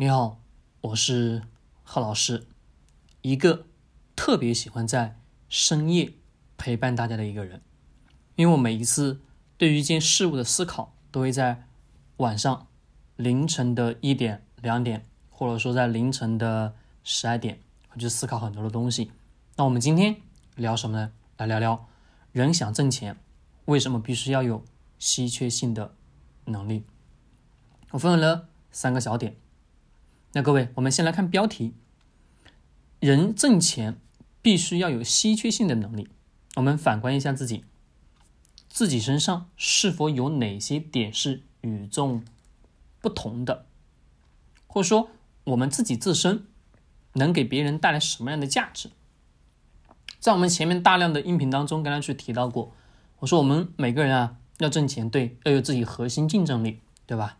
你好，我是贺老师，一个特别喜欢在深夜陪伴大家的一个人。因为我每一次对于一件事物的思考，都会在晚上凌晨的一点、两点，或者说在凌晨的十二点，我去思考很多的东西。那我们今天聊什么呢？来聊聊人想挣钱，为什么必须要有稀缺性的能力？我分为了三个小点。那各位，我们先来看标题：人挣钱必须要有稀缺性的能力。我们反观一下自己，自己身上是否有哪些点是与众不同的，或者说我们自己自身能给别人带来什么样的价值？在我们前面大量的音频当中，刚刚去提到过，我说我们每个人啊要挣钱，对，要有自己核心竞争力，对吧？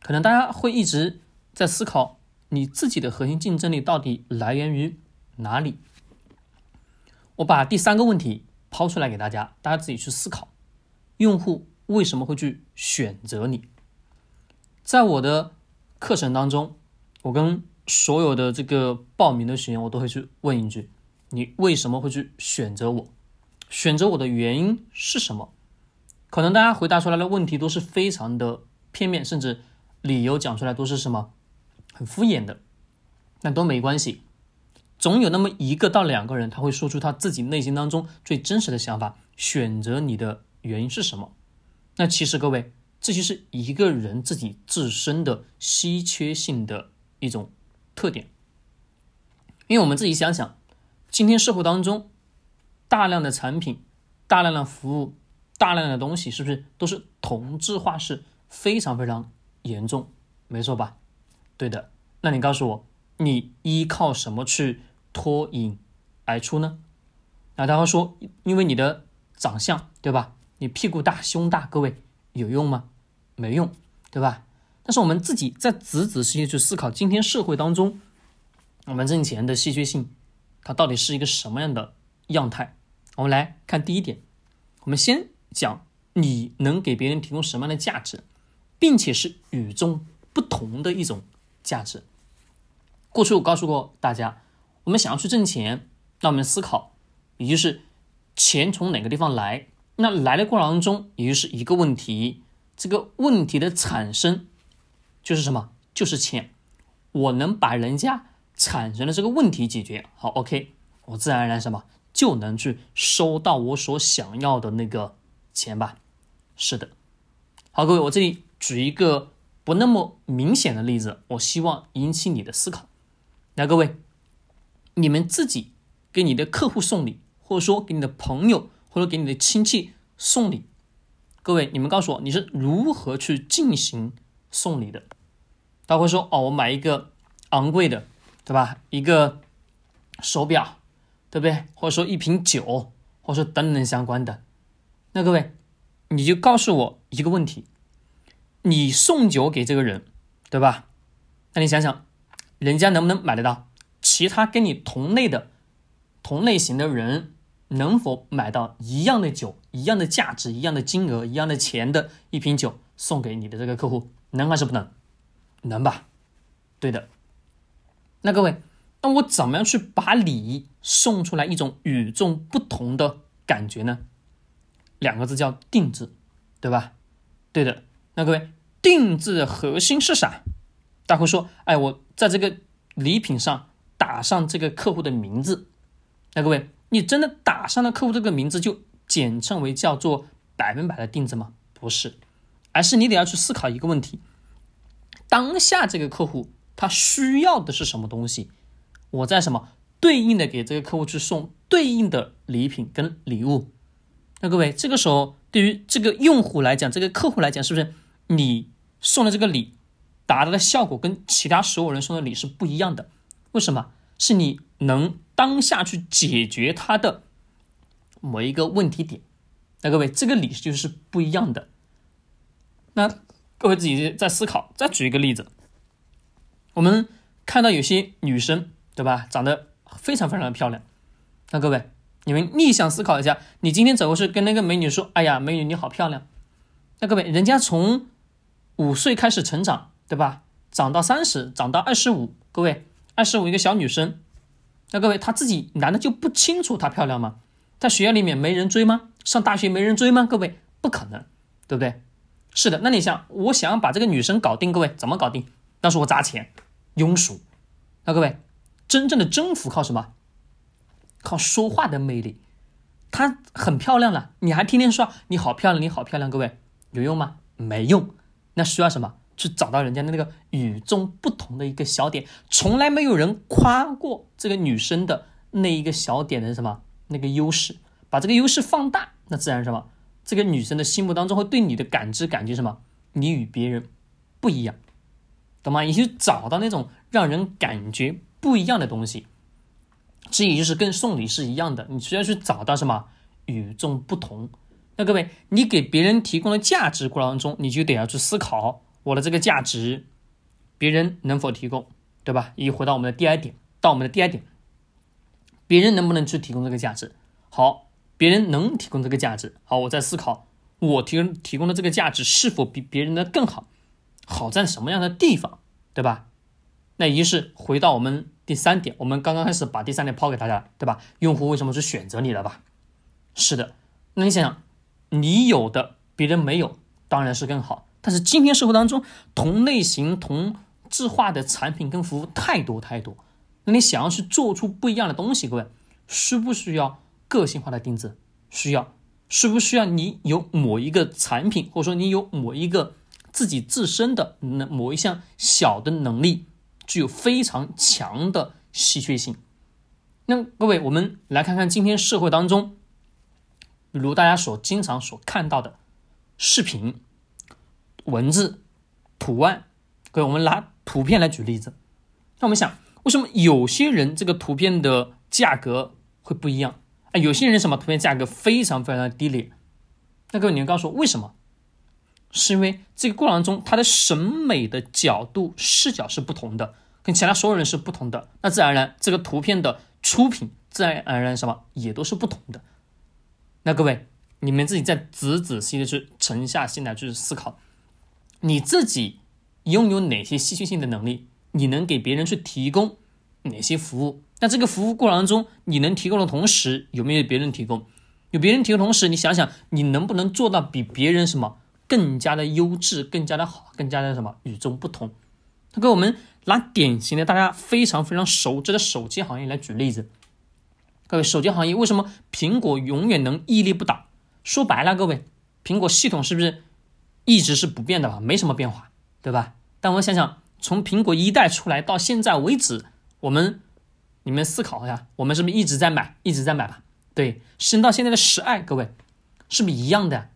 可能大家会一直。在思考你自己的核心竞争力到底来源于哪里？我把第三个问题抛出来给大家，大家自己去思考：用户为什么会去选择你？在我的课程当中，我跟所有的这个报名的学员，我都会去问一句：你为什么会去选择我？选择我的原因是什么？可能大家回答出来的问题都是非常的片面，甚至理由讲出来都是什么？很敷衍的，那都没关系，总有那么一个到两个人，他会说出他自己内心当中最真实的想法。选择你的原因是什么？那其实各位，这就是一个人自己自身的稀缺性的一种特点。因为我们自己想想，今天社会当中大量的产品、大量的服务、大量的东西，是不是都是同质化是非常非常严重？没错吧？对的，那你告诉我，你依靠什么去脱颖而出呢？那他会说，因为你的长相，对吧？你屁股大、胸大，各位有用吗？没用，对吧？但是我们自己在仔仔细细去思考，今天社会当中，我们挣钱的稀缺性，它到底是一个什么样的样态？我们来看第一点，我们先讲你能给别人提供什么样的价值，并且是与众不同的一种。价值。过去我告诉过大家，我们想要去挣钱，那我们思考，也就是钱从哪个地方来？那来的过程当中，也就是一个问题，这个问题的产生就是什么？就是钱。我能把人家产生的这个问题解决好，OK，我自然而然什么就能去收到我所想要的那个钱吧？是的。好，各位，我这里举一个。不那么明显的例子，我希望引起你的思考。来，各位，你们自己给你的客户送礼，或者说给你的朋友，或者给你的亲戚送礼，各位，你们告诉我，你是如何去进行送礼的？他会说：“哦，我买一个昂贵的，对吧？一个手表，对不对？或者说一瓶酒，或者说等等相关的。”那各位，你就告诉我一个问题。你送酒给这个人，对吧？那你想想，人家能不能买得到？其他跟你同类的、同类型的人，能否买到一样的酒、一样的价值、一样的金额、一样的钱的一瓶酒送给你的这个客户？能还是不能？能吧？对的。那各位，那我怎么样去把礼送出来一种与众不同的感觉呢？两个字叫定制，对吧？对的。那各位，定制的核心是啥？大会说，哎，我在这个礼品上打上这个客户的名字。那各位，你真的打上了客户这个名字，就简称为叫做百分百的定制吗？不是，而是你得要去思考一个问题：当下这个客户他需要的是什么东西？我在什么对应的给这个客户去送对应的礼品跟礼物？那各位，这个时候对于这个用户来讲，这个客户来讲，是不是？你送的这个礼，达到的效果跟其他所有人送的礼是不一样的。为什么？是你能当下去解决他的某一个问题点。那各位，这个礼就是不一样的。那各位自己在思考。再举一个例子，我们看到有些女生，对吧？长得非常非常的漂亮。那各位，你们逆向思考一下，你今天走过去跟那个美女说：“哎呀，美女你好漂亮。”那各位，人家从五岁开始成长，对吧？长到三十，长到二十五，各位，二十五一个小女生，那各位她自己难道就不清楚她漂亮吗？在学校里面没人追吗？上大学没人追吗？各位，不可能，对不对？是的，那你想，我想要把这个女生搞定，各位怎么搞定？那是我砸钱，庸俗。那各位，真正的征服靠什么？靠说话的魅力。她很漂亮了，你还天天说你好漂亮，你好漂亮，各位有用吗？没用。那需要什么？去找到人家的那个与众不同的一个小点。从来没有人夸过这个女生的那一个小点的什么那个优势，把这个优势放大，那自然什么？这个女生的心目当中会对你的感知感觉什么？你与别人不一样，懂吗？你就找到那种让人感觉不一样的东西。这也就是跟送礼是一样的，你需要去找到什么与众不同。那各位，你给别人提供的价值过程当中，你就得要去思考我的这个价值，别人能否提供，对吧？一回到我们的第二点，到我们的第二点，别人能不能去提供这个价值？好。别人能提供这个价值，好，我在思考，我提供提供的这个价值是否比别人的更好，好在什么样的地方，对吧？那于是回到我们第三点，我们刚刚开始把第三点抛给大家，对吧？用户为什么去选择你了吧？是的，那你想想，你有的别人没有，当然是更好。但是今天社会当中，同类型、同质化的产品跟服务太多太多，那你想要去做出不一样的东西，各位需不需要？个性化的定制需要，需不需要你有某一个产品，或者说你有某一个自己自身的那某一项小的能力，具有非常强的稀缺性。那各位，我们来看看今天社会当中，比如大家所经常所看到的视频、文字、图案，各位，我们拿图片来举例子。那我们想，为什么有些人这个图片的价格会不一样？啊，有些人什么图片价格非常非常的低廉，那各位你们告诉我为什么？是因为这个过程中他的审美的角度视角是不同的，跟其他所有人是不同的，那自然而然这个图片的出品自然而然什么也都是不同的。那各位你们自己再仔仔细的去沉下心来去思考，你自己拥有哪些稀缺性的能力，你能给别人去提供哪些服务？那这个服务过程中，你能提供的同时，有没有别人提供？有别人提供同时，你想想，你能不能做到比别人什么更加的优质、更加的好、更加的什么与众不同？那给我们拿典型的大家非常非常熟知的手机行业来举例子。各位，手机行业为什么苹果永远能屹立不倒？说白了，各位，苹果系统是不是一直是不变的吧？没什么变化，对吧？但我想想，从苹果一代出来到现在为止，我们。你们思考一下，我们是不是一直在买，一直在买吧？对，升到现在的十二，各位是不是一样的？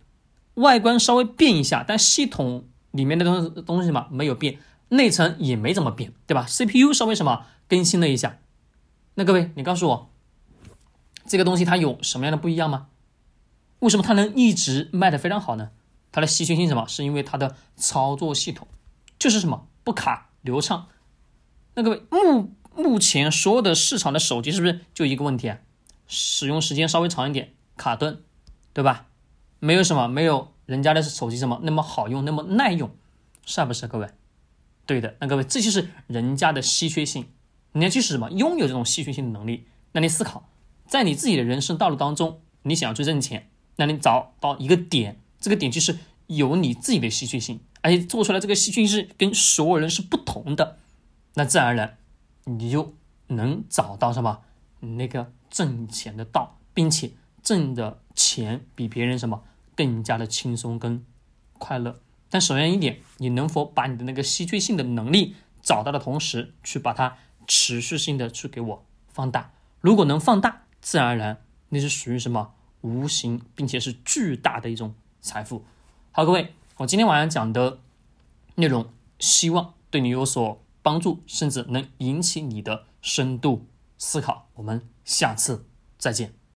外观稍微变一下，但系统里面的东东西嘛没有变，内层也没怎么变，对吧？CPU 稍微什么更新了一下，那各位你告诉我，这个东西它有什么样的不一样吗？为什么它能一直卖的非常好呢？它的稀缺性什么？是因为它的操作系统就是什么不卡流畅。那各位目。目前所有的市场的手机是不是就一个问题啊？使用时间稍微长一点，卡顿，对吧？没有什么，没有人家的手机什么那么好用，那么耐用，是不是？各位，对的。那各位，这就是人家的稀缺性。人家就是什么，拥有这种稀缺性的能力。那你思考，在你自己的人生道路当中，你想要去挣钱，那你找到一个点，这个点就是有你自己的稀缺性，而且做出来这个稀缺性是跟所有人是不同的，那自然而然。你就能找到什么那个挣钱的道，并且挣的钱比别人什么更加的轻松跟快乐。但首先一点，你能否把你的那个稀缺性的能力找到的同时，去把它持续性的去给我放大？如果能放大，自然而然那是属于什么无形并且是巨大的一种财富。好，各位，我今天晚上讲的内容，希望对你有所。帮助，甚至能引起你的深度思考。我们下次再见。